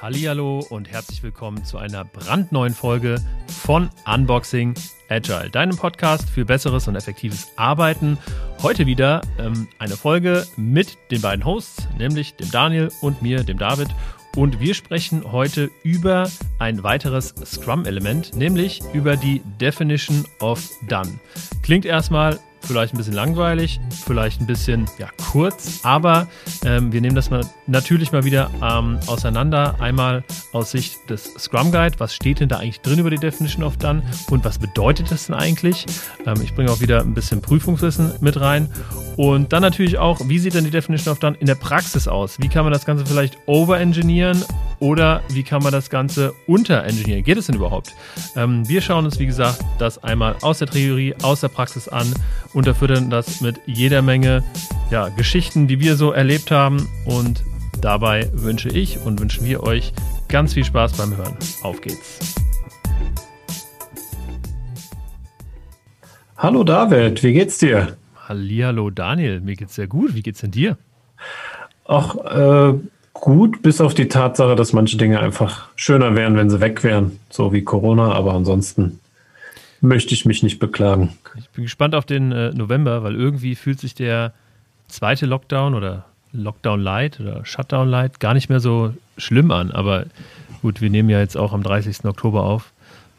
Hallihallo und herzlich willkommen zu einer brandneuen Folge von Unboxing Agile, deinem Podcast für besseres und effektives Arbeiten. Heute wieder ähm, eine Folge mit den beiden Hosts, nämlich dem Daniel und mir, dem David. Und wir sprechen heute über ein weiteres Scrum-Element, nämlich über die Definition of Done. Klingt erstmal vielleicht ein bisschen langweilig, vielleicht ein bisschen ja, kurz, aber ähm, wir nehmen das mal natürlich mal wieder ähm, auseinander. Einmal aus Sicht des Scrum Guide, was steht denn da eigentlich drin über die Definition of Done und was bedeutet das denn eigentlich? Ähm, ich bringe auch wieder ein bisschen Prüfungswissen mit rein und dann natürlich auch, wie sieht denn die Definition of Done in der Praxis aus? Wie kann man das Ganze vielleicht overengineeren oder wie kann man das Ganze unterengineeren? Geht es denn überhaupt? Ähm, wir schauen uns, wie gesagt, das einmal aus der Theorie, aus der Praxis an, unterfüttern das mit jeder Menge ja, Geschichten, die wir so erlebt haben. Und dabei wünsche ich und wünschen wir euch ganz viel Spaß beim Hören. Auf geht's. Hallo David, wie geht's dir? Hallihallo Daniel, mir geht's sehr gut. Wie geht's denn dir? Ach, äh, gut, bis auf die Tatsache, dass manche Dinge einfach schöner wären, wenn sie weg wären, so wie Corona, aber ansonsten möchte ich mich nicht beklagen. Ich bin gespannt auf den äh, November, weil irgendwie fühlt sich der zweite Lockdown oder Lockdown Light oder Shutdown Light gar nicht mehr so schlimm an. Aber gut, wir nehmen ja jetzt auch am 30. Oktober auf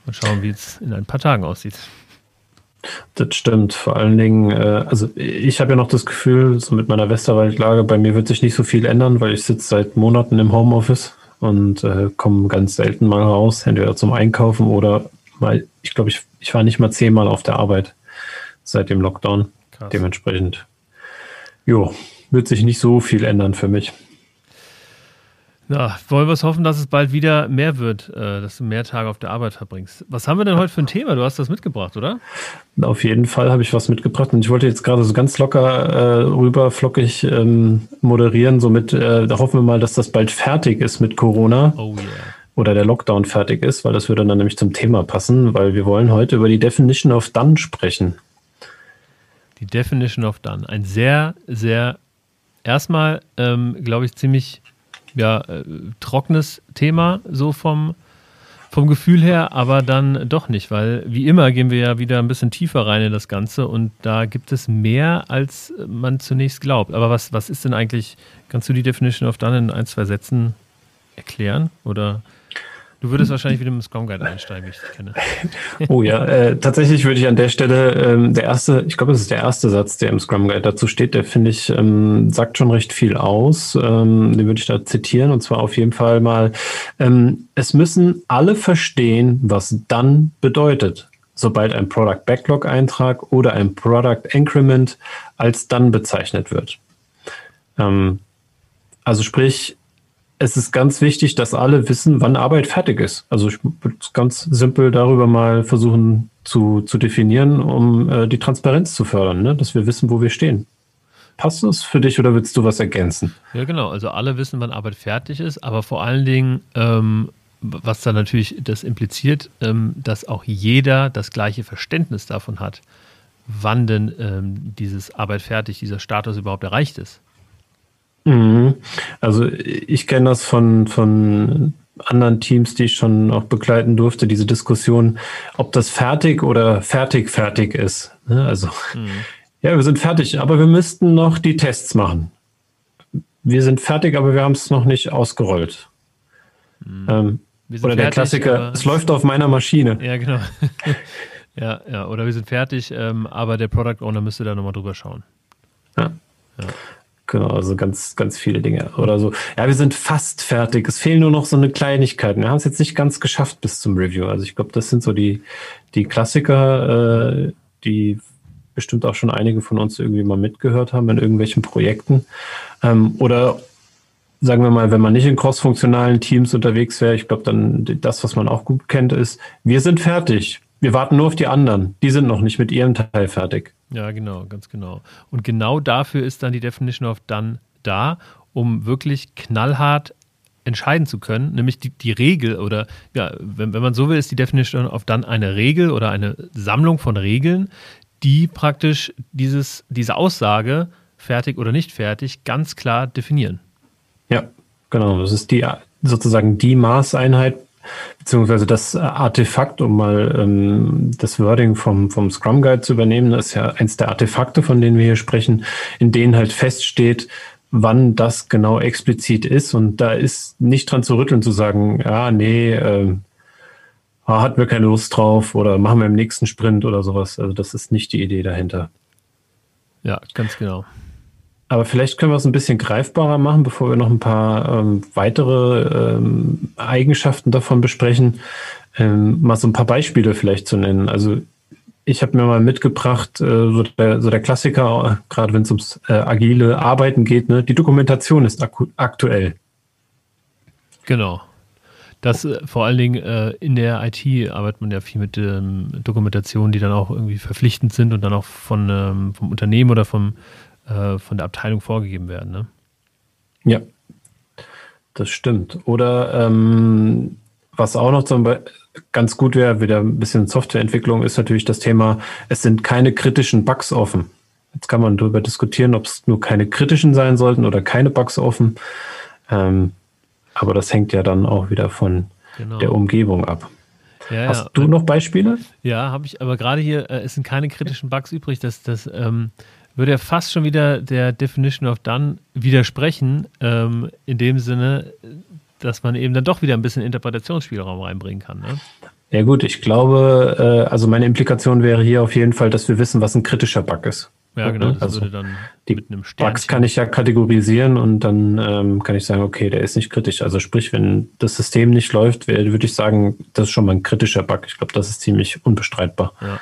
und schauen, wie es in ein paar Tagen aussieht. Das stimmt. Vor allen Dingen, äh, also ich habe ja noch das Gefühl, so mit meiner Westerwaldlage, bei mir wird sich nicht so viel ändern, weil ich sitze seit Monaten im Homeoffice und äh, komme ganz selten mal raus, entweder zum Einkaufen oder mal, ich glaube, ich, ich war nicht mal zehnmal auf der Arbeit seit dem Lockdown. Krass. Dementsprechend, jo, wird sich nicht so viel ändern für mich. Ja, wollen wir es hoffen, dass es bald wieder mehr wird, äh, dass du mehr Tage auf der Arbeit verbringst. Was haben wir denn heute für ein Thema? Du hast das mitgebracht, oder? Auf jeden Fall habe ich was mitgebracht und ich wollte jetzt gerade so ganz locker äh, rüber flockig ähm, moderieren. Somit äh, da hoffen wir mal, dass das bald fertig ist mit Corona. Oh yeah. Oder der Lockdown fertig ist, weil das würde dann nämlich zum Thema passen, weil wir wollen heute über die Definition of Done sprechen. Die Definition of Done. Ein sehr, sehr erstmal, ähm, glaube ich, ziemlich ja, äh, trockenes Thema, so vom, vom Gefühl her, aber dann doch nicht, weil wie immer gehen wir ja wieder ein bisschen tiefer rein in das Ganze und da gibt es mehr, als man zunächst glaubt. Aber was, was ist denn eigentlich, kannst du die Definition of Done in ein, zwei Sätzen erklären oder Du würdest wahrscheinlich wieder mit dem Scrum Guide einsteigen, wie ich dich kenne. Oh ja, äh, tatsächlich würde ich an der Stelle ähm, der erste, ich glaube, es ist der erste Satz, der im Scrum Guide dazu steht, der finde ich, ähm, sagt schon recht viel aus. Ähm, den würde ich da zitieren und zwar auf jeden Fall mal, ähm, es müssen alle verstehen, was dann bedeutet, sobald ein Product Backlog Eintrag oder ein Product Increment als dann bezeichnet wird. Ähm, also sprich, es ist ganz wichtig, dass alle wissen, wann Arbeit fertig ist. Also ich würde es ganz simpel darüber mal versuchen zu, zu definieren, um äh, die Transparenz zu fördern, ne? dass wir wissen, wo wir stehen. Passt das für dich oder willst du was ergänzen? Ja, genau. Also alle wissen, wann Arbeit fertig ist, aber vor allen Dingen, ähm, was da natürlich das impliziert, ähm, dass auch jeder das gleiche Verständnis davon hat, wann denn ähm, dieses Arbeit fertig, dieser Status überhaupt erreicht ist. Mhm. Also ich kenne das von, von anderen Teams, die ich schon auch begleiten durfte, diese Diskussion, ob das fertig oder fertig fertig ist. Ne? Also mhm. ja, wir sind fertig, aber wir müssten noch die Tests machen. Wir sind fertig, aber wir haben es noch nicht ausgerollt. Mhm. Ähm, oder fertig, der Klassiker, es läuft auf meiner Maschine. Ja, genau. ja, ja, oder wir sind fertig, ähm, aber der Product Owner müsste da nochmal drüber schauen. Ja. ja. Genau, also ganz, ganz viele Dinge oder so. Ja, wir sind fast fertig. Es fehlen nur noch so eine Kleinigkeit. Wir haben es jetzt nicht ganz geschafft bis zum Review. Also ich glaube, das sind so die, die Klassiker, äh, die bestimmt auch schon einige von uns irgendwie mal mitgehört haben in irgendwelchen Projekten. Ähm, oder sagen wir mal, wenn man nicht in crossfunktionalen Teams unterwegs wäre, ich glaube, dann das, was man auch gut kennt, ist, wir sind fertig. Wir warten nur auf die anderen. Die sind noch nicht mit ihrem Teil fertig. Ja, genau, ganz genau. Und genau dafür ist dann die Definition of Done da, um wirklich knallhart entscheiden zu können, nämlich die, die Regel oder ja, wenn, wenn man so will, ist die Definition of Done eine Regel oder eine Sammlung von Regeln, die praktisch dieses, diese Aussage, fertig oder nicht fertig, ganz klar definieren. Ja, genau. Das ist die sozusagen die Maßeinheit, beziehungsweise das Artefakt, um mal ähm, das Wording vom, vom Scrum Guide zu übernehmen, das ist ja eins der Artefakte, von denen wir hier sprechen, in denen halt feststeht, wann das genau explizit ist. Und da ist nicht dran zu rütteln, zu sagen, ja, nee, äh, hatten wir keine Lust drauf oder machen wir im nächsten Sprint oder sowas. Also das ist nicht die Idee dahinter. Ja, ganz genau. Aber vielleicht können wir es ein bisschen greifbarer machen, bevor wir noch ein paar ähm, weitere ähm, Eigenschaften davon besprechen. Ähm, mal so ein paar Beispiele vielleicht zu nennen. Also ich habe mir mal mitgebracht, äh, so, der, so der Klassiker, äh, gerade wenn es ums äh, agile Arbeiten geht, ne? die Dokumentation ist aktuell. Genau. Das äh, vor allen Dingen äh, in der IT arbeitet man ja viel mit ähm, Dokumentationen, die dann auch irgendwie verpflichtend sind und dann auch von, ähm, vom Unternehmen oder vom, äh, von der Abteilung vorgegeben werden. Ne? Ja, das stimmt. Oder ähm, was auch noch zum Beispiel ganz gut wäre, wieder ein bisschen Softwareentwicklung, ist natürlich das Thema, es sind keine kritischen Bugs offen. Jetzt kann man darüber diskutieren, ob es nur keine kritischen sein sollten oder keine Bugs offen. Ähm, aber das hängt ja dann auch wieder von genau. der Umgebung ab. Ja, Hast ja. du noch Beispiele? Ja, habe ich, aber gerade hier, äh, es sind keine kritischen Bugs übrig. Das, das ähm, würde ja fast schon wieder der Definition of Done widersprechen, ähm, in dem Sinne, dass man eben dann doch wieder ein bisschen Interpretationsspielraum reinbringen kann. Ne? Ja gut, ich glaube, äh, also meine Implikation wäre hier auf jeden Fall, dass wir wissen, was ein kritischer Bug ist. Ja, genau. Das also würde dann die mit einem Bugs kann ich ja kategorisieren und dann ähm, kann ich sagen, okay, der ist nicht kritisch. Also sprich, wenn das System nicht läuft, würde ich sagen, das ist schon mal ein kritischer Bug. Ich glaube, das ist ziemlich unbestreitbar. Ja.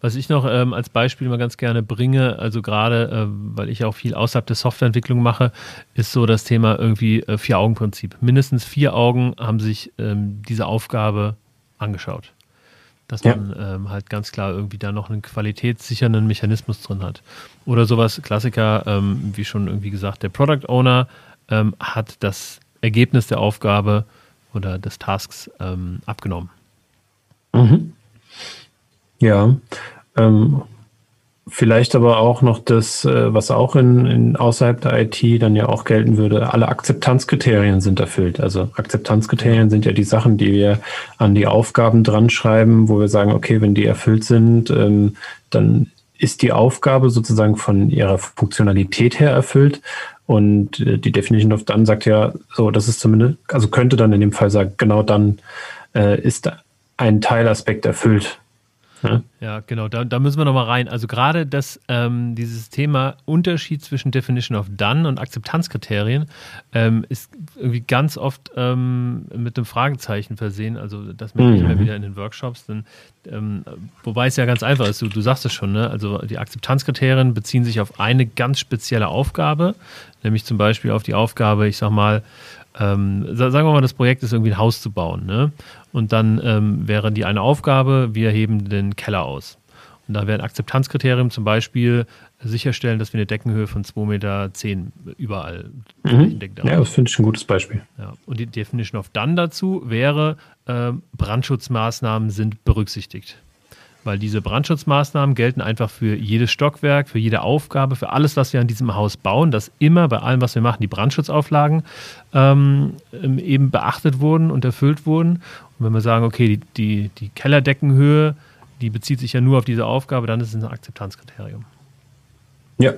Was ich noch ähm, als Beispiel mal ganz gerne bringe, also gerade, äh, weil ich auch viel außerhalb der Softwareentwicklung mache, ist so das Thema irgendwie äh, Vier-Augen-Prinzip. Mindestens vier Augen haben sich ähm, diese Aufgabe angeschaut. Dass ja. man ähm, halt ganz klar irgendwie da noch einen qualitätssichernden Mechanismus drin hat. Oder sowas, Klassiker, ähm, wie schon irgendwie gesagt, der Product Owner ähm, hat das Ergebnis der Aufgabe oder des Tasks ähm, abgenommen. Mhm. Ja, ähm, vielleicht aber auch noch das, äh, was auch in, in außerhalb der IT dann ja auch gelten würde, alle Akzeptanzkriterien sind erfüllt. Also Akzeptanzkriterien sind ja die Sachen, die wir an die Aufgaben dran schreiben, wo wir sagen, okay, wenn die erfüllt sind, ähm, dann ist die Aufgabe sozusagen von ihrer Funktionalität her erfüllt. Und äh, die Definition of Done sagt ja, so, das ist zumindest, also könnte dann in dem Fall sagen, genau dann äh, ist ein Teilaspekt erfüllt. Ja, ja genau, da, da müssen wir nochmal rein. Also gerade das, ähm, dieses Thema Unterschied zwischen Definition of Done und Akzeptanzkriterien ähm, ist irgendwie ganz oft ähm, mit einem Fragezeichen versehen. Also das merke ich mhm. immer wieder in den Workshops. Denn, ähm, wobei es ja ganz einfach ist, du, du sagst es schon, ne? also die Akzeptanzkriterien beziehen sich auf eine ganz spezielle Aufgabe, nämlich zum Beispiel auf die Aufgabe, ich sag mal, ähm, sagen wir mal, das Projekt ist irgendwie ein Haus zu bauen. Ne? Und dann ähm, wäre die eine Aufgabe, wir heben den Keller aus. Und da wäre ein Akzeptanzkriterium zum Beispiel sicherstellen, dass wir eine Deckenhöhe von 2,10 Meter überall mhm. Ja, das finde ich ein gutes Beispiel. Ja. Und die Definition of Done dazu wäre, äh, Brandschutzmaßnahmen sind berücksichtigt weil diese Brandschutzmaßnahmen gelten einfach für jedes Stockwerk, für jede Aufgabe, für alles, was wir an diesem Haus bauen, dass immer bei allem, was wir machen, die Brandschutzauflagen ähm, eben beachtet wurden und erfüllt wurden. Und wenn wir sagen, okay, die, die, die Kellerdeckenhöhe, die bezieht sich ja nur auf diese Aufgabe, dann ist es ein Akzeptanzkriterium. Ja.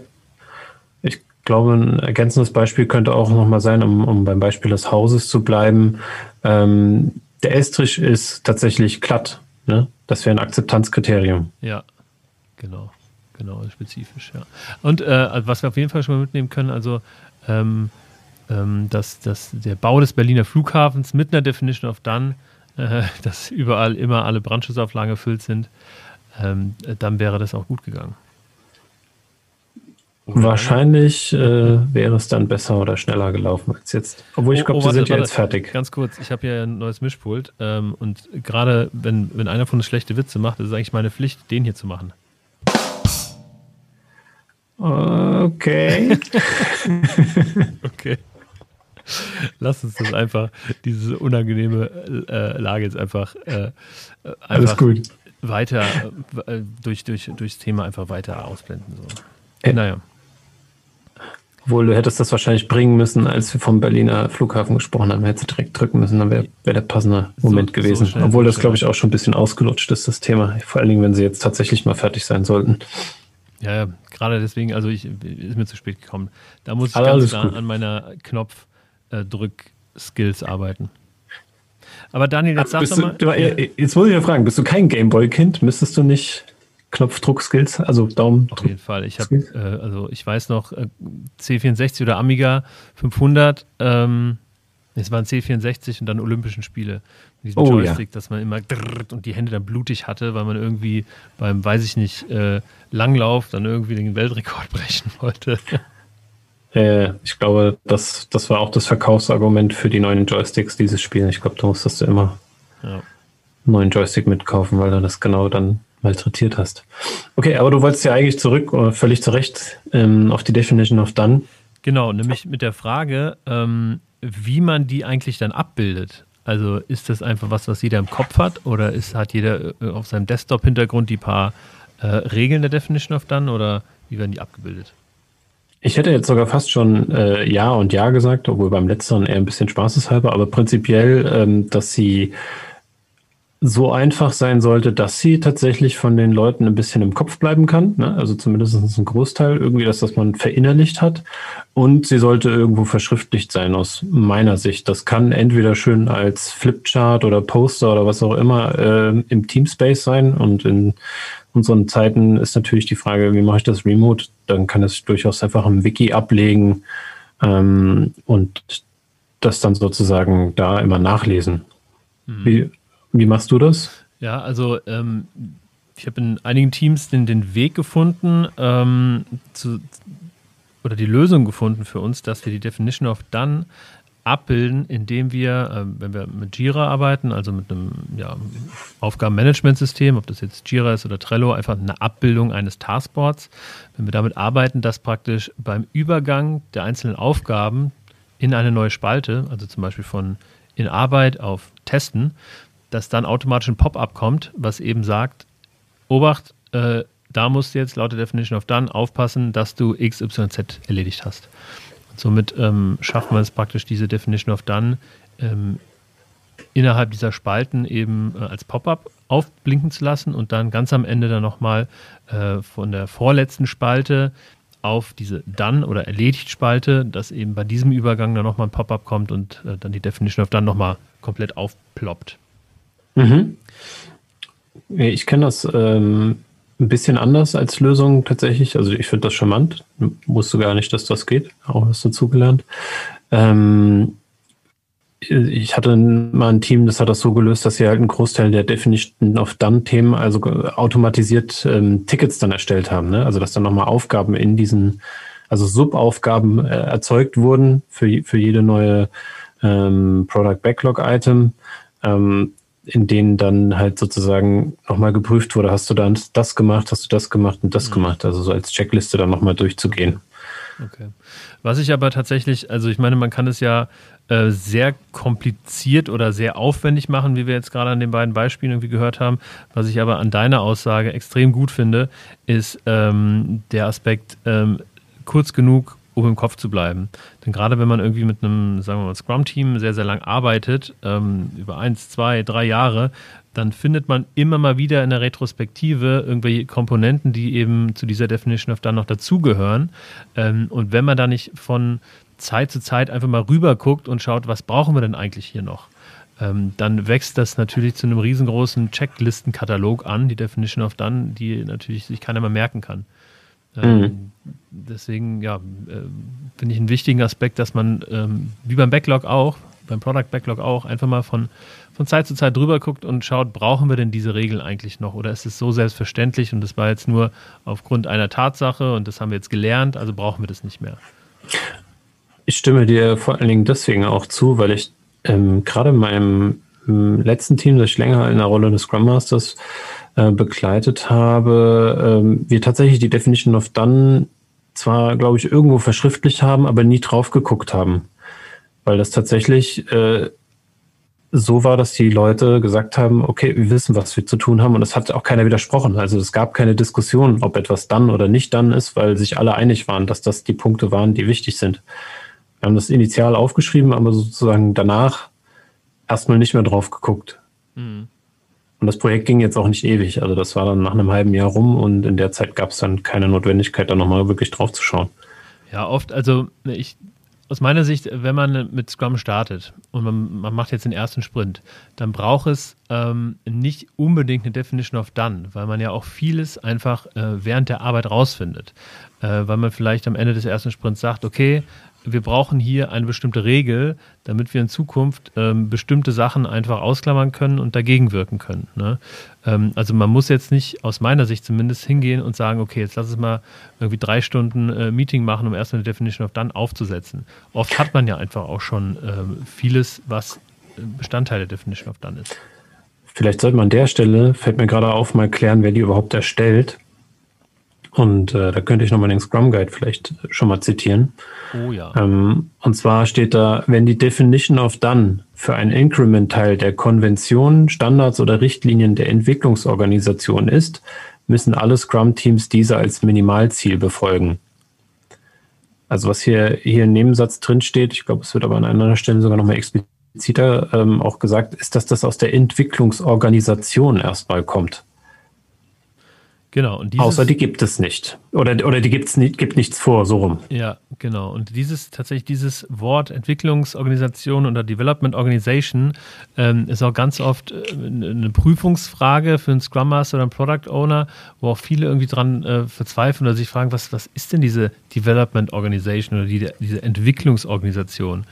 Ich glaube, ein ergänzendes Beispiel könnte auch nochmal sein, um, um beim Beispiel des Hauses zu bleiben. Ähm, der Estrich ist tatsächlich glatt Ne? Das wäre ein Akzeptanzkriterium. Ja, genau. Genau, spezifisch, ja. Und äh, was wir auf jeden Fall schon mal mitnehmen können, also ähm, ähm, dass, dass der Bau des Berliner Flughafens mit einer Definition of Done, äh, dass überall immer alle Brandschutzauflagen erfüllt sind, ähm, dann wäre das auch gut gegangen. Wahrscheinlich äh, wäre es dann besser oder schneller gelaufen als jetzt. Obwohl ich glaube, oh, oh, sind ja jetzt fertig. Ganz kurz, ich habe ja ein neues Mischpult ähm, und gerade wenn, wenn einer von uns schlechte Witze macht, ist es eigentlich meine Pflicht, den hier zu machen. Okay. okay. Lass uns das einfach, diese unangenehme äh, Lage jetzt einfach, äh, einfach Alles gut. weiter äh, durch, durch, durchs Thema einfach weiter ausblenden. So. Naja. Obwohl du hättest das wahrscheinlich bringen müssen, als wir vom Berliner Flughafen gesprochen haben. Hättest du direkt drücken müssen, dann wäre wär der passende Moment so, gewesen. So Obwohl das, glaube ich, auch schon ein bisschen ausgelutscht ist, das Thema. Vor allen Dingen, wenn sie jetzt tatsächlich mal fertig sein sollten. Ja, ja gerade deswegen, also ich ist mir zu spät gekommen. Da muss ich Aber ganz klar an meiner Knopfdrück-Skills arbeiten. Aber Daniel, jetzt sag doch mal. Du, jetzt muss ich ja fragen, bist du kein Gameboy-Kind? Müsstest du nicht Knopfdruck-Skills, also Daumen. Auf jeden Fall. Ich habe, äh, also ich weiß noch, äh, C64 oder Amiga 500, ähm, es waren C64 und dann Olympischen Spiele. Mit diesem oh, Joystick, ja. dass man immer und die Hände dann blutig hatte, weil man irgendwie beim, weiß ich nicht, äh, Langlauf dann irgendwie den Weltrekord brechen wollte. Äh, ich glaube, das, das war auch das Verkaufsargument für die neuen Joysticks, dieses Spiel. Ich glaube, du musstest immer ja. einen neuen Joystick mitkaufen, weil du das genau dann malträtiert hast. Okay, aber du wolltest ja eigentlich zurück, äh, völlig zu Recht, ähm, auf die Definition of Done. Genau, nämlich mit der Frage, ähm, wie man die eigentlich dann abbildet. Also ist das einfach was, was jeder im Kopf hat oder ist, hat jeder äh, auf seinem Desktop-Hintergrund die paar äh, Regeln der Definition of Done oder wie werden die abgebildet? Ich hätte jetzt sogar fast schon äh, Ja und Ja gesagt, obwohl beim letzteren eher ein bisschen spaßeshalber, aber prinzipiell, ähm, dass sie so einfach sein sollte, dass sie tatsächlich von den Leuten ein bisschen im Kopf bleiben kann. Ne? Also zumindest ein Großteil irgendwie, dass das man verinnerlicht hat. Und sie sollte irgendwo verschriftlicht sein aus meiner Sicht. Das kann entweder schön als Flipchart oder Poster oder was auch immer äh, im Teamspace sein. Und in unseren Zeiten ist natürlich die Frage, wie mache ich das remote? Dann kann es durchaus einfach im Wiki ablegen ähm, und das dann sozusagen da immer nachlesen. Mhm. Wie, wie machst du das? Ja, also ähm, ich habe in einigen Teams den, den Weg gefunden, ähm, zu, oder die Lösung gefunden für uns, dass wir die Definition of Done abbilden, indem wir, äh, wenn wir mit Jira arbeiten, also mit einem ja, Aufgabenmanagementsystem, ob das jetzt Jira ist oder Trello, einfach eine Abbildung eines Taskboards, wenn wir damit arbeiten, dass praktisch beim Übergang der einzelnen Aufgaben in eine neue Spalte, also zum Beispiel von in Arbeit auf Testen, dass dann automatisch ein Pop-up kommt, was eben sagt, Obacht, äh, da musst du jetzt laut der Definition of Done aufpassen, dass du XYZ erledigt hast. Und somit ähm, schafft man es praktisch, diese Definition of Done ähm, innerhalb dieser Spalten eben äh, als Pop-up aufblinken zu lassen und dann ganz am Ende dann nochmal äh, von der vorletzten Spalte auf diese Done oder Erledigt-Spalte, dass eben bei diesem Übergang dann nochmal ein Pop-up kommt und äh, dann die Definition of Done nochmal komplett aufploppt. Mhm. Ich kenne das ähm, ein bisschen anders als Lösung tatsächlich. Also ich finde das charmant. Wusste gar nicht, dass das geht. Auch was dazugelernt. Ähm, ich hatte mal ein Team, das hat das so gelöst, dass sie halt einen Großteil der Definition of Done-Themen, also automatisiert ähm, Tickets dann erstellt haben. Ne? Also dass dann nochmal Aufgaben in diesen, also Subaufgaben äh, erzeugt wurden für, für jede neue ähm, Product Backlog Item. Ähm, in denen dann halt sozusagen nochmal geprüft wurde, hast du dann das gemacht, hast du das gemacht und das mhm. gemacht, also so als Checkliste dann nochmal durchzugehen. Okay. Was ich aber tatsächlich, also ich meine, man kann es ja äh, sehr kompliziert oder sehr aufwendig machen, wie wir jetzt gerade an den beiden Beispielen irgendwie gehört haben. Was ich aber an deiner Aussage extrem gut finde, ist ähm, der Aspekt ähm, kurz genug, um im Kopf zu bleiben. Denn gerade wenn man irgendwie mit einem, sagen wir mal, Scrum-Team sehr, sehr lang arbeitet, ähm, über eins, zwei, drei Jahre, dann findet man immer mal wieder in der Retrospektive irgendwelche Komponenten, die eben zu dieser Definition of Done noch dazugehören. Ähm, und wenn man da nicht von Zeit zu Zeit einfach mal rüber guckt und schaut, was brauchen wir denn eigentlich hier noch? Ähm, dann wächst das natürlich zu einem riesengroßen Checklistenkatalog an, die Definition of Done, die natürlich sich keiner mehr merken kann. Ähm, mhm. Deswegen, ja, äh, finde ich einen wichtigen Aspekt, dass man, ähm, wie beim Backlog auch, beim Product Backlog auch, einfach mal von, von Zeit zu Zeit drüber guckt und schaut, brauchen wir denn diese Regeln eigentlich noch? Oder ist es so selbstverständlich und das war jetzt nur aufgrund einer Tatsache und das haben wir jetzt gelernt, also brauchen wir das nicht mehr? Ich stimme dir vor allen Dingen deswegen auch zu, weil ich ähm, gerade in meinem letzten Team, das ich länger in der Rolle des Scrum Masters äh, begleitet habe, ähm, wir tatsächlich die Definition of Done zwar, glaube ich, irgendwo verschriftlicht haben, aber nie drauf geguckt haben. weil das tatsächlich äh, so war, dass die Leute gesagt haben, okay, wir wissen, was wir zu tun haben und es hat auch keiner widersprochen. Also es gab keine Diskussion, ob etwas dann oder nicht dann ist, weil sich alle einig waren, dass das die Punkte waren, die wichtig sind. Wir haben das initial aufgeschrieben, aber sozusagen danach erstmal nicht mehr drauf geguckt. Mhm. Und das Projekt ging jetzt auch nicht ewig. Also das war dann nach einem halben Jahr rum und in der Zeit gab es dann keine Notwendigkeit, da nochmal wirklich drauf zu schauen. Ja, oft, also ich aus meiner Sicht, wenn man mit Scrum startet und man, man macht jetzt den ersten Sprint, dann braucht es ähm, nicht unbedingt eine Definition of Done, weil man ja auch vieles einfach äh, während der Arbeit rausfindet. Äh, weil man vielleicht am Ende des ersten Sprints sagt, okay, wir brauchen hier eine bestimmte Regel, damit wir in Zukunft ähm, bestimmte Sachen einfach ausklammern können und dagegen wirken können. Ne? Ähm, also man muss jetzt nicht, aus meiner Sicht zumindest, hingehen und sagen, okay, jetzt lass es mal irgendwie drei Stunden äh, Meeting machen, um erstmal eine Definition of Done aufzusetzen. Oft hat man ja einfach auch schon ähm, vieles, was Bestandteil der Definition of Done ist. Vielleicht sollte man an der Stelle, fällt mir gerade auf, mal klären, wer die überhaupt erstellt. Und äh, da könnte ich nochmal den Scrum Guide vielleicht schon mal zitieren. Oh ja. Ähm, und zwar steht da, wenn die Definition of Done für ein Increment-Teil der Konventionen, Standards oder Richtlinien der Entwicklungsorganisation ist, müssen alle Scrum-Teams diese als Minimalziel befolgen. Also was hier, hier im Nebensatz drin steht, ich glaube, es wird aber an einer Stelle sogar nochmal expliziter ähm, auch gesagt, ist, dass das aus der Entwicklungsorganisation erstmal kommt. Genau. Und dieses, Außer die gibt es nicht. Oder, oder die gibt's nicht, gibt nichts vor, so rum. Ja, genau. Und dieses, tatsächlich dieses Wort Entwicklungsorganisation oder Development Organization ähm, ist auch ganz oft äh, eine Prüfungsfrage für einen Scrum Master oder einen Product Owner, wo auch viele irgendwie dran äh, verzweifeln oder sich fragen, was, was ist denn diese Development Organization oder die, diese Entwicklungsorganisation?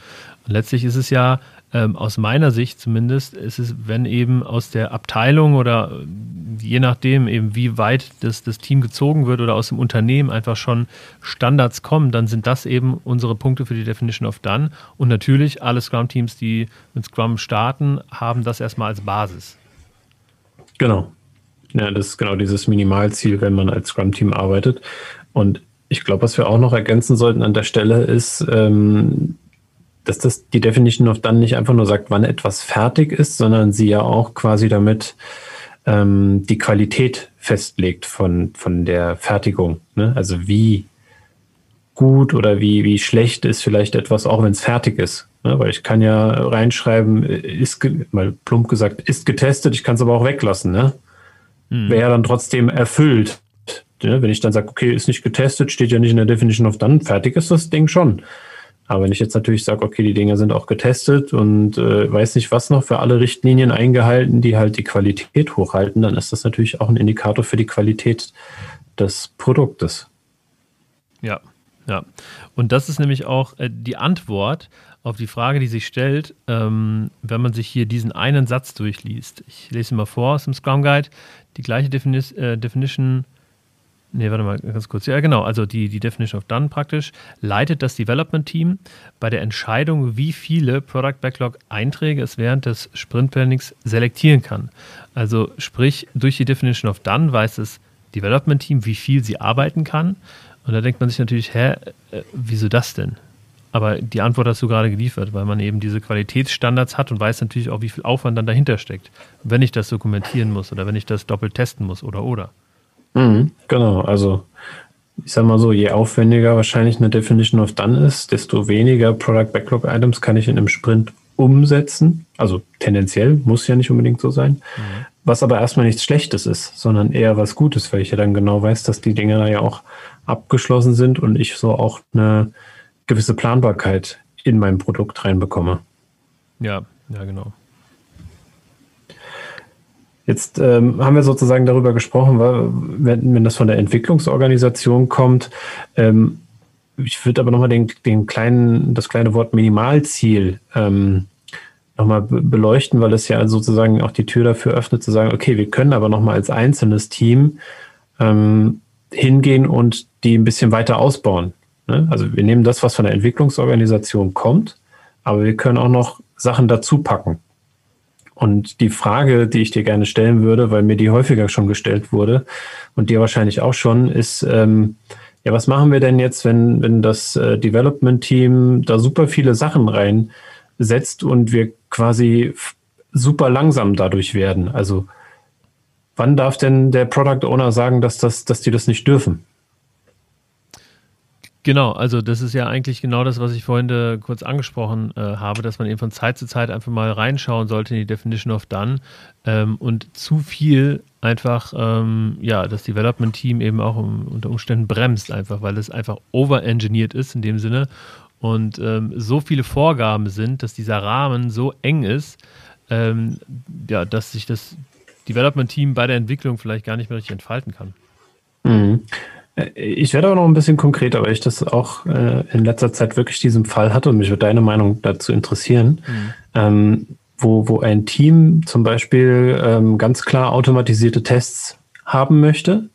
Und letztlich ist es ja ähm, aus meiner Sicht zumindest, ist es, wenn eben aus der Abteilung oder äh, je nachdem eben wie weit das, das Team gezogen wird oder aus dem Unternehmen einfach schon Standards kommen, dann sind das eben unsere Punkte für die Definition of Done. Und natürlich alle Scrum-Teams, die mit Scrum starten, haben das erstmal als Basis. Genau. Ja, das ist genau dieses Minimalziel, wenn man als Scrum-Team arbeitet. Und ich glaube, was wir auch noch ergänzen sollten an der Stelle ist, ähm, dass das die Definition of Done nicht einfach nur sagt, wann etwas fertig ist, sondern sie ja auch quasi damit ähm, die Qualität festlegt von, von der Fertigung. Ne? Also wie gut oder wie, wie schlecht ist vielleicht etwas, auch wenn es fertig ist. Ne? Weil ich kann ja reinschreiben, ist, mal plump gesagt, ist getestet, ich kann es aber auch weglassen. Ne? Hm. Wäre dann trotzdem erfüllt. Ne? Wenn ich dann sage, okay, ist nicht getestet, steht ja nicht in der Definition of Done, fertig ist das Ding schon. Aber wenn ich jetzt natürlich sage, okay, die Dinger sind auch getestet und äh, weiß nicht was noch für alle Richtlinien eingehalten, die halt die Qualität hochhalten, dann ist das natürlich auch ein Indikator für die Qualität des Produktes. Ja, ja. Und das ist nämlich auch äh, die Antwort auf die Frage, die sich stellt, ähm, wenn man sich hier diesen einen Satz durchliest. Ich lese mal vor aus dem Scrum Guide. Die gleiche Defini äh, Definition Nee, warte mal ganz kurz. Ja, genau. Also die, die Definition of Done praktisch leitet das Development Team bei der Entscheidung, wie viele Product Backlog Einträge es während des Sprint Plannings selektieren kann. Also sprich, durch die Definition of Done weiß das Development Team, wie viel sie arbeiten kann. Und da denkt man sich natürlich, hä, äh, wieso das denn? Aber die Antwort hast du gerade geliefert, weil man eben diese Qualitätsstandards hat und weiß natürlich auch, wie viel Aufwand dann dahinter steckt, wenn ich das dokumentieren muss oder wenn ich das doppelt testen muss oder oder. Mhm, genau, also ich sag mal so, je aufwendiger wahrscheinlich eine Definition of Done ist, desto weniger Product Backlog Items kann ich in einem Sprint umsetzen. Also tendenziell muss ja nicht unbedingt so sein. Mhm. Was aber erstmal nichts Schlechtes ist, sondern eher was Gutes, weil ich ja dann genau weiß, dass die Dinge da ja auch abgeschlossen sind und ich so auch eine gewisse Planbarkeit in mein Produkt reinbekomme. Ja, ja, genau. Jetzt ähm, haben wir sozusagen darüber gesprochen, wenn, wenn das von der Entwicklungsorganisation kommt. Ähm, ich würde aber nochmal den, den kleinen, das kleine Wort Minimalziel ähm, nochmal beleuchten, weil es ja sozusagen auch die Tür dafür öffnet, zu sagen, okay, wir können aber nochmal als einzelnes Team ähm, hingehen und die ein bisschen weiter ausbauen. Ne? Also wir nehmen das, was von der Entwicklungsorganisation kommt, aber wir können auch noch Sachen dazu packen. Und die Frage, die ich dir gerne stellen würde, weil mir die häufiger schon gestellt wurde und dir wahrscheinlich auch schon, ist, ähm, ja, was machen wir denn jetzt, wenn, wenn das äh, Development-Team da super viele Sachen reinsetzt und wir quasi super langsam dadurch werden? Also wann darf denn der Product Owner sagen, dass, das, dass die das nicht dürfen? Genau, also das ist ja eigentlich genau das, was ich vorhin äh, kurz angesprochen äh, habe, dass man eben von Zeit zu Zeit einfach mal reinschauen sollte in die Definition of Done ähm, und zu viel einfach, ähm, ja, das Development-Team eben auch um, unter Umständen bremst einfach, weil es einfach overengineert ist in dem Sinne und ähm, so viele Vorgaben sind, dass dieser Rahmen so eng ist, ähm, ja, dass sich das Development-Team bei der Entwicklung vielleicht gar nicht mehr richtig entfalten kann. Mhm. Ich werde aber noch ein bisschen konkreter, weil ich das auch äh, in letzter Zeit wirklich diesen Fall hatte und mich würde deine Meinung dazu interessieren. Mhm. Ähm, wo, wo ein Team zum Beispiel ähm, ganz klar automatisierte Tests haben möchte.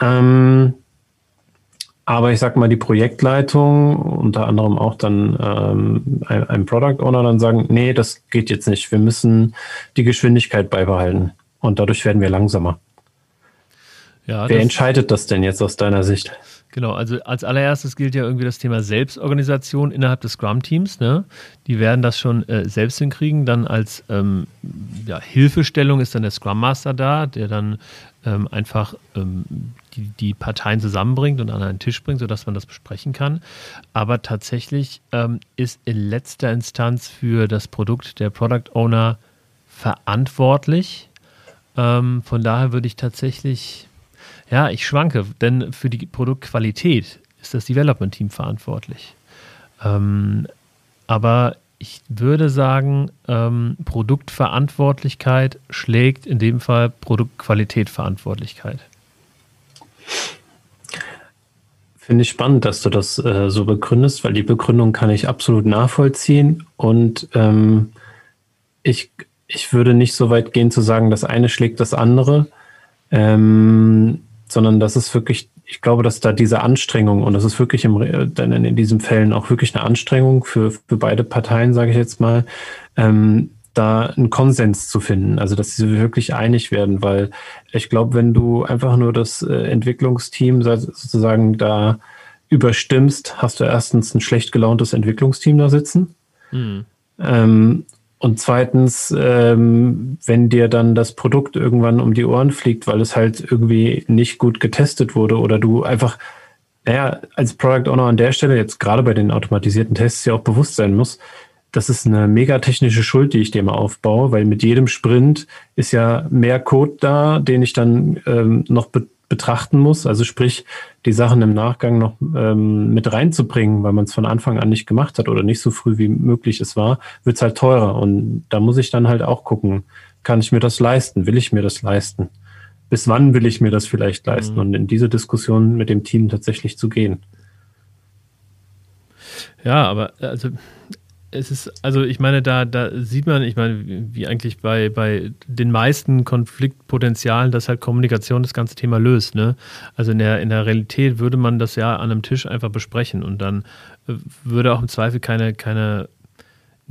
Ähm, aber ich sag mal, die Projektleitung, unter anderem auch dann ähm, ein, ein Product Owner, dann sagen, nee, das geht jetzt nicht. Wir müssen die Geschwindigkeit beibehalten. Und dadurch werden wir langsamer. Ja, Wer entscheidet das denn jetzt aus deiner Sicht? Genau, also als allererstes gilt ja irgendwie das Thema Selbstorganisation innerhalb des Scrum-Teams. Ne? Die werden das schon äh, selbst hinkriegen. Dann als ähm, ja, Hilfestellung ist dann der Scrum Master da, der dann ähm, einfach ähm, die, die Parteien zusammenbringt und an einen Tisch bringt, sodass man das besprechen kann. Aber tatsächlich ähm, ist in letzter Instanz für das Produkt der Product Owner verantwortlich. Ähm, von daher würde ich tatsächlich ja, ich schwanke, denn für die Produktqualität ist das Development-Team verantwortlich. Ähm, aber ich würde sagen, ähm, Produktverantwortlichkeit schlägt in dem Fall Produktqualität Verantwortlichkeit. Finde ich spannend, dass du das äh, so begründest, weil die Begründung kann ich absolut nachvollziehen. Und ähm, ich, ich würde nicht so weit gehen zu sagen, das eine schlägt das andere. Ähm, sondern das ist wirklich, ich glaube, dass da diese Anstrengung und das ist wirklich im, dann in diesen Fällen auch wirklich eine Anstrengung für, für beide Parteien, sage ich jetzt mal, ähm, da einen Konsens zu finden, also dass sie wirklich einig werden, weil ich glaube, wenn du einfach nur das äh, Entwicklungsteam sozusagen da überstimmst, hast du erstens ein schlecht gelauntes Entwicklungsteam da sitzen. Mhm. Ähm, und zweitens, ähm, wenn dir dann das Produkt irgendwann um die Ohren fliegt, weil es halt irgendwie nicht gut getestet wurde oder du einfach, naja, als Product Owner an der Stelle jetzt gerade bei den automatisierten Tests ja auch bewusst sein muss, das ist eine megatechnische Schuld, die ich mal aufbaue, weil mit jedem Sprint ist ja mehr Code da, den ich dann ähm, noch betrachten muss. Also sprich, die Sachen im Nachgang noch ähm, mit reinzubringen, weil man es von Anfang an nicht gemacht hat oder nicht so früh wie möglich es war, wird es halt teurer. Und da muss ich dann halt auch gucken, kann ich mir das leisten? Will ich mir das leisten? Bis wann will ich mir das vielleicht leisten? Mhm. Und in diese Diskussion mit dem Team tatsächlich zu gehen. Ja, aber also es ist, also ich meine, da, da sieht man, ich meine, wie eigentlich bei, bei den meisten Konfliktpotenzialen, dass halt Kommunikation das ganze Thema löst. Ne? Also in der, in der Realität würde man das ja an einem Tisch einfach besprechen und dann äh, würde auch im Zweifel keine, keine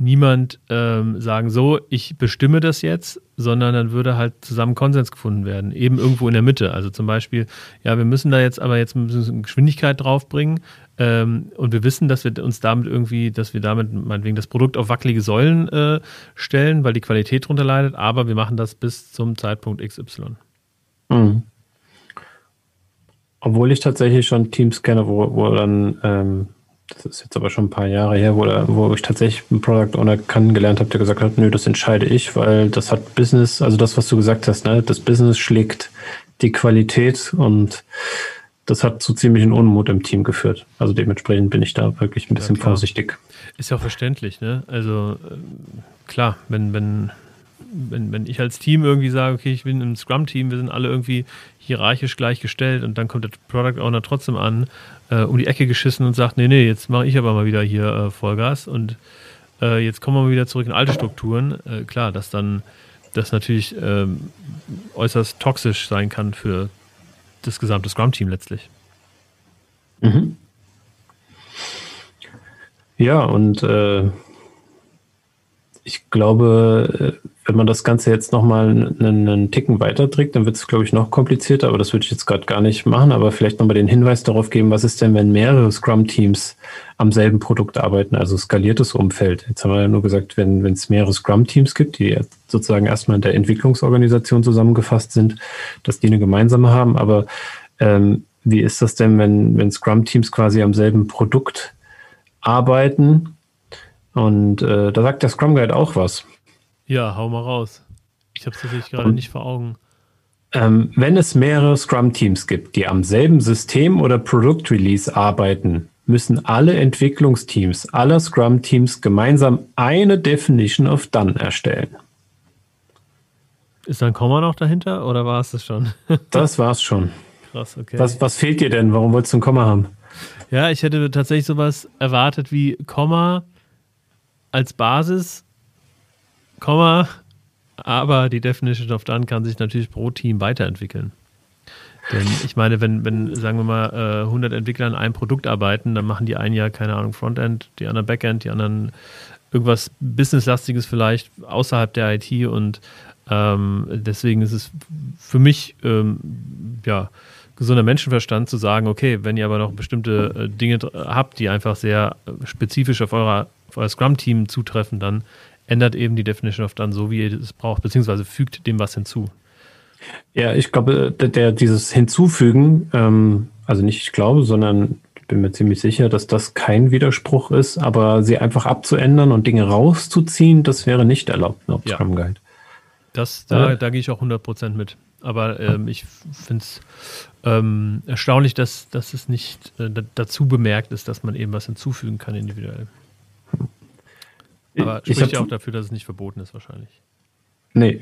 niemand ähm, sagen, so, ich bestimme das jetzt, sondern dann würde halt zusammen Konsens gefunden werden, eben irgendwo in der Mitte. Also zum Beispiel, ja, wir müssen da jetzt aber jetzt Geschwindigkeit draufbringen ähm, und wir wissen, dass wir uns damit irgendwie, dass wir damit meinetwegen das Produkt auf wackelige Säulen äh, stellen, weil die Qualität darunter leidet, aber wir machen das bis zum Zeitpunkt XY. Mhm. Obwohl ich tatsächlich schon Teams kenne, wo, wo dann ähm das ist jetzt aber schon ein paar Jahre her, wo, wo ich tatsächlich einen Product Owner kennengelernt habe, der gesagt hat, nö, das entscheide ich, weil das hat Business, also das, was du gesagt hast, ne, das Business schlägt die Qualität und das hat zu ziemlichen Unmut im Team geführt. Also dementsprechend bin ich da wirklich ein bisschen ja, vorsichtig. Ist ja auch verständlich, ne? Also ähm, klar, wenn, wenn, wenn, wenn ich als Team irgendwie sage, okay, ich bin im Scrum-Team, wir sind alle irgendwie hierarchisch gleichgestellt und dann kommt der Product Owner trotzdem an äh, um die Ecke geschissen und sagt, nee, nee, jetzt mache ich aber mal wieder hier äh, Vollgas und äh, jetzt kommen wir mal wieder zurück in alte Strukturen. Äh, klar, dass dann das natürlich ähm, äußerst toxisch sein kann für das gesamte Scrum-Team letztlich. Mhm. Ja, und äh, ich glaube, äh, wenn man das Ganze jetzt nochmal einen, einen Ticken weiterträgt, dann wird es, glaube ich, noch komplizierter, aber das würde ich jetzt gerade gar nicht machen, aber vielleicht nochmal den Hinweis darauf geben, was ist denn, wenn mehrere Scrum-Teams am selben Produkt arbeiten, also skaliertes Umfeld. Jetzt haben wir ja nur gesagt, wenn es mehrere Scrum-Teams gibt, die sozusagen erstmal in der Entwicklungsorganisation zusammengefasst sind, dass die eine gemeinsame haben, aber ähm, wie ist das denn, wenn, wenn Scrum-Teams quasi am selben Produkt arbeiten? Und äh, da sagt der Scrum Guide auch was. Ja, hau mal raus. Ich habe es natürlich gerade nicht vor Augen. Ähm, wenn es mehrere Scrum-Teams gibt, die am selben System oder Produkt-Release arbeiten, müssen alle Entwicklungsteams aller Scrum-Teams gemeinsam eine Definition of Done erstellen. Ist da ein Komma noch dahinter oder war es das schon? das war es schon. Krass, okay. Was, was fehlt dir denn? Warum wolltest du ein Komma haben? Ja, ich hätte tatsächlich sowas erwartet wie Komma als Basis, Komma, aber die Definition of Done kann sich natürlich pro Team weiterentwickeln. Denn ich meine, wenn, wenn sagen wir mal, 100 äh, Entwickler an einem Produkt arbeiten, dann machen die ein Jahr, keine Ahnung, Frontend, die anderen Backend, die anderen irgendwas Businesslastiges vielleicht außerhalb der IT und ähm, deswegen ist es für mich, ähm, ja, gesunder Menschenverstand zu sagen, okay, wenn ihr aber noch bestimmte äh, Dinge habt, die einfach sehr äh, spezifisch auf, eurer, Scrum-Team zutreffen, dann ändert eben die Definition of Done so, wie ihr es braucht, beziehungsweise fügt dem was hinzu. Ja, ich glaube, der, der dieses Hinzufügen, ähm, also nicht ich glaube, sondern ich bin mir ziemlich sicher, dass das kein Widerspruch ist, aber sie einfach abzuändern und Dinge rauszuziehen, das wäre nicht erlaubt laut ja. Scrum Guide. Das, da, da gehe ich auch 100% mit. Aber ähm, ich finde es ähm, erstaunlich, dass, dass es nicht äh, dazu bemerkt ist, dass man eben was hinzufügen kann individuell. Aber ich spricht ja auch dafür, dass es nicht verboten ist wahrscheinlich. Nee,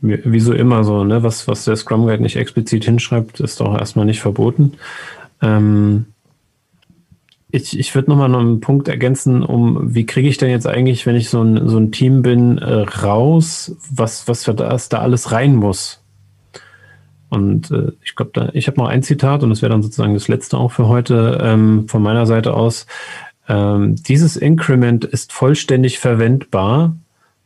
wieso immer so, ne? Was, was der Scrum Guide nicht explizit hinschreibt, ist doch erstmal nicht verboten. Ähm, ich, ich würde nochmal noch einen Punkt ergänzen, um wie kriege ich denn jetzt eigentlich, wenn ich so ein, so ein Team bin, äh, raus, was, was für das da alles rein muss. Und äh, ich glaube, da, ich habe noch ein Zitat und das wäre dann sozusagen das letzte auch für heute ähm, von meiner Seite aus. Ähm, dieses Increment ist vollständig verwendbar,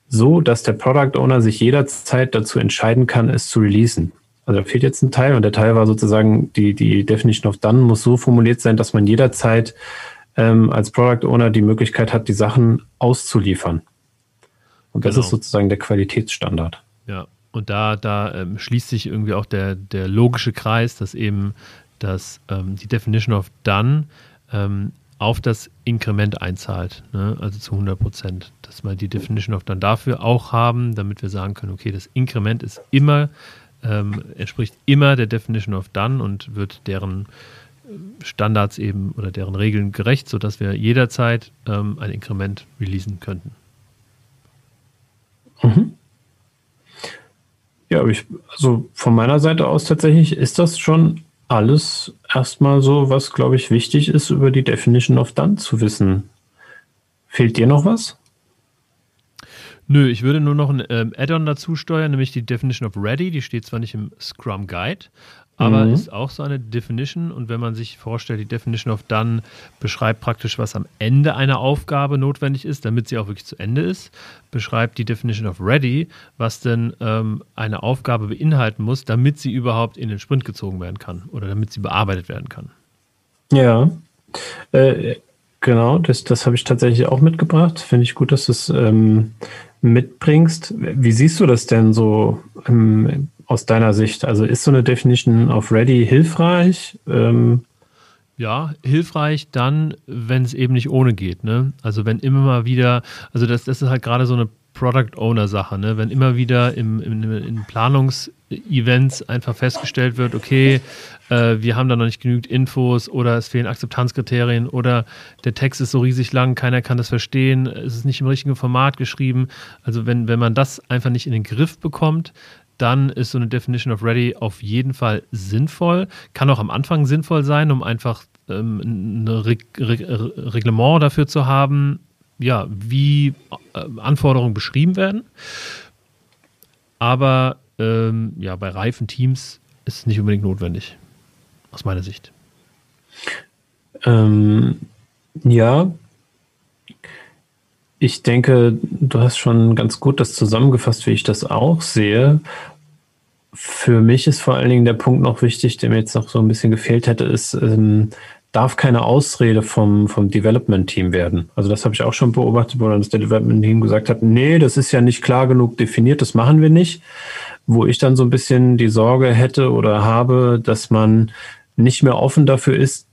so dass der Product Owner sich jederzeit dazu entscheiden kann, es zu releasen. Also da fehlt jetzt ein Teil und der Teil war sozusagen, die, die Definition of Done muss so formuliert sein, dass man jederzeit ähm, als Product Owner die Möglichkeit hat, die Sachen auszuliefern. Und das genau. ist sozusagen der Qualitätsstandard. Ja, und da, da ähm, schließt sich irgendwie auch der, der logische Kreis, dass eben dass, ähm, die Definition of Done ähm, auf das Inkrement einzahlt, ne? also zu 100 Prozent. Dass wir die Definition of Done dafür auch haben, damit wir sagen können, okay, das Inkrement ist immer ähm, entspricht immer der Definition of Done und wird deren äh, Standards eben oder deren Regeln gerecht, sodass wir jederzeit ähm, ein Inkrement releasen könnten. Mhm. Ja, ich, also von meiner Seite aus tatsächlich ist das schon alles erstmal so, was glaube ich wichtig ist, über die Definition of Done zu wissen. Fehlt dir noch was? Nö, ich würde nur noch ein ähm, Add-on dazu steuern, nämlich die Definition of Ready. Die steht zwar nicht im Scrum Guide, aber mhm. ist auch so eine Definition. Und wenn man sich vorstellt, die Definition of Done beschreibt praktisch, was am Ende einer Aufgabe notwendig ist, damit sie auch wirklich zu Ende ist, beschreibt die Definition of Ready, was denn ähm, eine Aufgabe beinhalten muss, damit sie überhaupt in den Sprint gezogen werden kann oder damit sie bearbeitet werden kann. Ja. Äh, Genau, das, das habe ich tatsächlich auch mitgebracht. Finde ich gut, dass du es ähm, mitbringst. Wie siehst du das denn so ähm, aus deiner Sicht? Also ist so eine Definition of Ready hilfreich? Ähm, ja, hilfreich dann, wenn es eben nicht ohne geht. Ne? Also wenn immer mal wieder, also das, das ist halt gerade so eine Product Owner Sache, ne? wenn immer wieder im, im, in Planungsevents einfach festgestellt wird, okay, äh, wir haben da noch nicht genügend Infos oder es fehlen Akzeptanzkriterien oder der Text ist so riesig lang, keiner kann das verstehen, es ist nicht im richtigen Format geschrieben. Also wenn, wenn man das einfach nicht in den Griff bekommt, dann ist so eine Definition of Ready auf jeden Fall sinnvoll. Kann auch am Anfang sinnvoll sein, um einfach ähm, ein Re Re Reglement dafür zu haben, ja, wie äh, Anforderungen beschrieben werden. Aber ähm, ja, bei reifen Teams ist es nicht unbedingt notwendig, aus meiner Sicht. Ähm, ja, ich denke, du hast schon ganz gut das zusammengefasst, wie ich das auch sehe. Für mich ist vor allen Dingen der Punkt noch wichtig, der mir jetzt noch so ein bisschen gefehlt hätte, ist, ähm, darf keine Ausrede vom, vom Development-Team werden. Also das habe ich auch schon beobachtet, wo dann das Development-Team gesagt hat, nee, das ist ja nicht klar genug definiert, das machen wir nicht. Wo ich dann so ein bisschen die Sorge hätte oder habe, dass man nicht mehr offen dafür ist,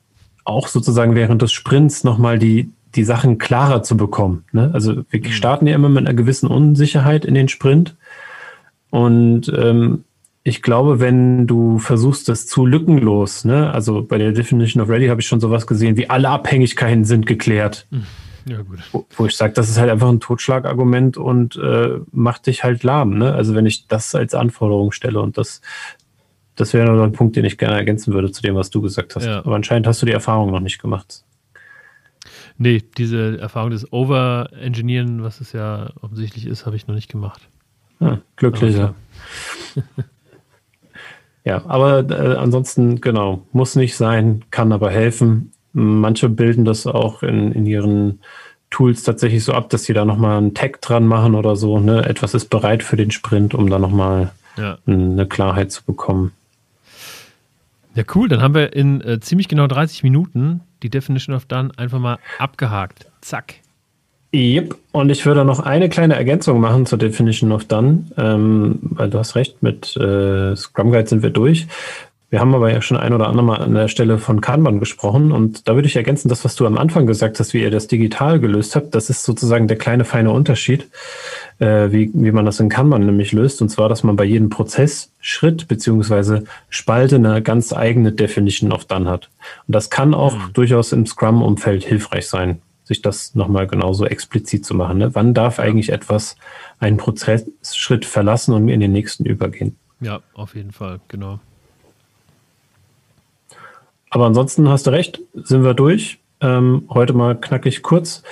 auch sozusagen während des Sprints nochmal die, die Sachen klarer zu bekommen. Ne? Also wir mhm. starten ja immer mit einer gewissen Unsicherheit in den Sprint. Und ähm, ich glaube, wenn du versuchst, das zu lückenlos, ne, also bei der Definition of Ready habe ich schon sowas gesehen, wie alle Abhängigkeiten sind geklärt. Mhm. Ja, gut. Wo, wo ich sage, das ist halt einfach ein Totschlagargument und äh, macht dich halt lahm. Ne? Also wenn ich das als Anforderung stelle und das, das wäre noch ein Punkt, den ich gerne ergänzen würde zu dem, was du gesagt hast. Ja. Aber anscheinend hast du die Erfahrung noch nicht gemacht. Nee, diese Erfahrung des Over-Engineeren, was es ja offensichtlich ist, habe ich noch nicht gemacht. Ah, glücklicher. ja, aber äh, ansonsten, genau, muss nicht sein, kann aber helfen. Manche bilden das auch in, in ihren Tools tatsächlich so ab, dass sie da nochmal einen Tag dran machen oder so. Ne? Etwas ist bereit für den Sprint, um da nochmal ja. eine Klarheit zu bekommen. Ja, cool. Dann haben wir in äh, ziemlich genau 30 Minuten die Definition of Done einfach mal abgehakt. Zack. Yep. Und ich würde noch eine kleine Ergänzung machen zur Definition of Done, ähm, weil du hast recht, mit äh, Scrum Guide sind wir durch. Wir haben aber ja schon ein oder andere Mal an der Stelle von Kanban gesprochen und da würde ich ergänzen, das, was du am Anfang gesagt hast, wie ihr das digital gelöst habt, das ist sozusagen der kleine feine Unterschied, äh, wie, wie man das in Kanban nämlich löst. Und zwar, dass man bei jedem Prozessschritt beziehungsweise Spalte eine ganz eigene Definition of Done hat. Und das kann auch mhm. durchaus im Scrum-Umfeld hilfreich sein, sich das nochmal genauso explizit zu machen. Ne? Wann darf eigentlich etwas einen Prozessschritt verlassen und in den nächsten übergehen? Ja, auf jeden Fall, genau. Aber ansonsten hast du recht, sind wir durch. Ähm, heute mal knackig kurz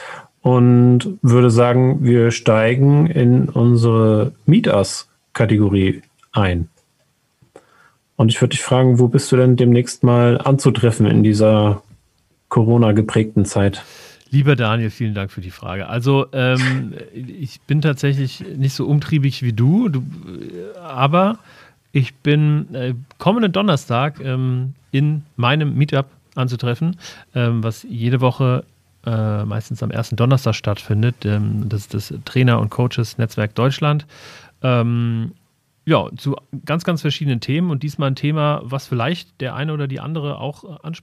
und würde sagen, wir steigen in unsere Meet Us-Kategorie ein. Und ich würde dich fragen, wo bist du denn demnächst mal anzutreffen in dieser Corona-geprägten Zeit? Lieber Daniel, vielen Dank für die Frage. Also ähm, ich bin tatsächlich nicht so umtriebig wie du, du aber ich bin äh, kommenden Donnerstag ähm, in meinem Meetup anzutreffen, ähm, was jede Woche äh, meistens am ersten Donnerstag stattfindet. Ähm, das ist das Trainer- und Coaches-Netzwerk Deutschland. Ähm, ja, zu ganz, ganz verschiedenen Themen und diesmal ein Thema, was vielleicht der eine oder die andere auch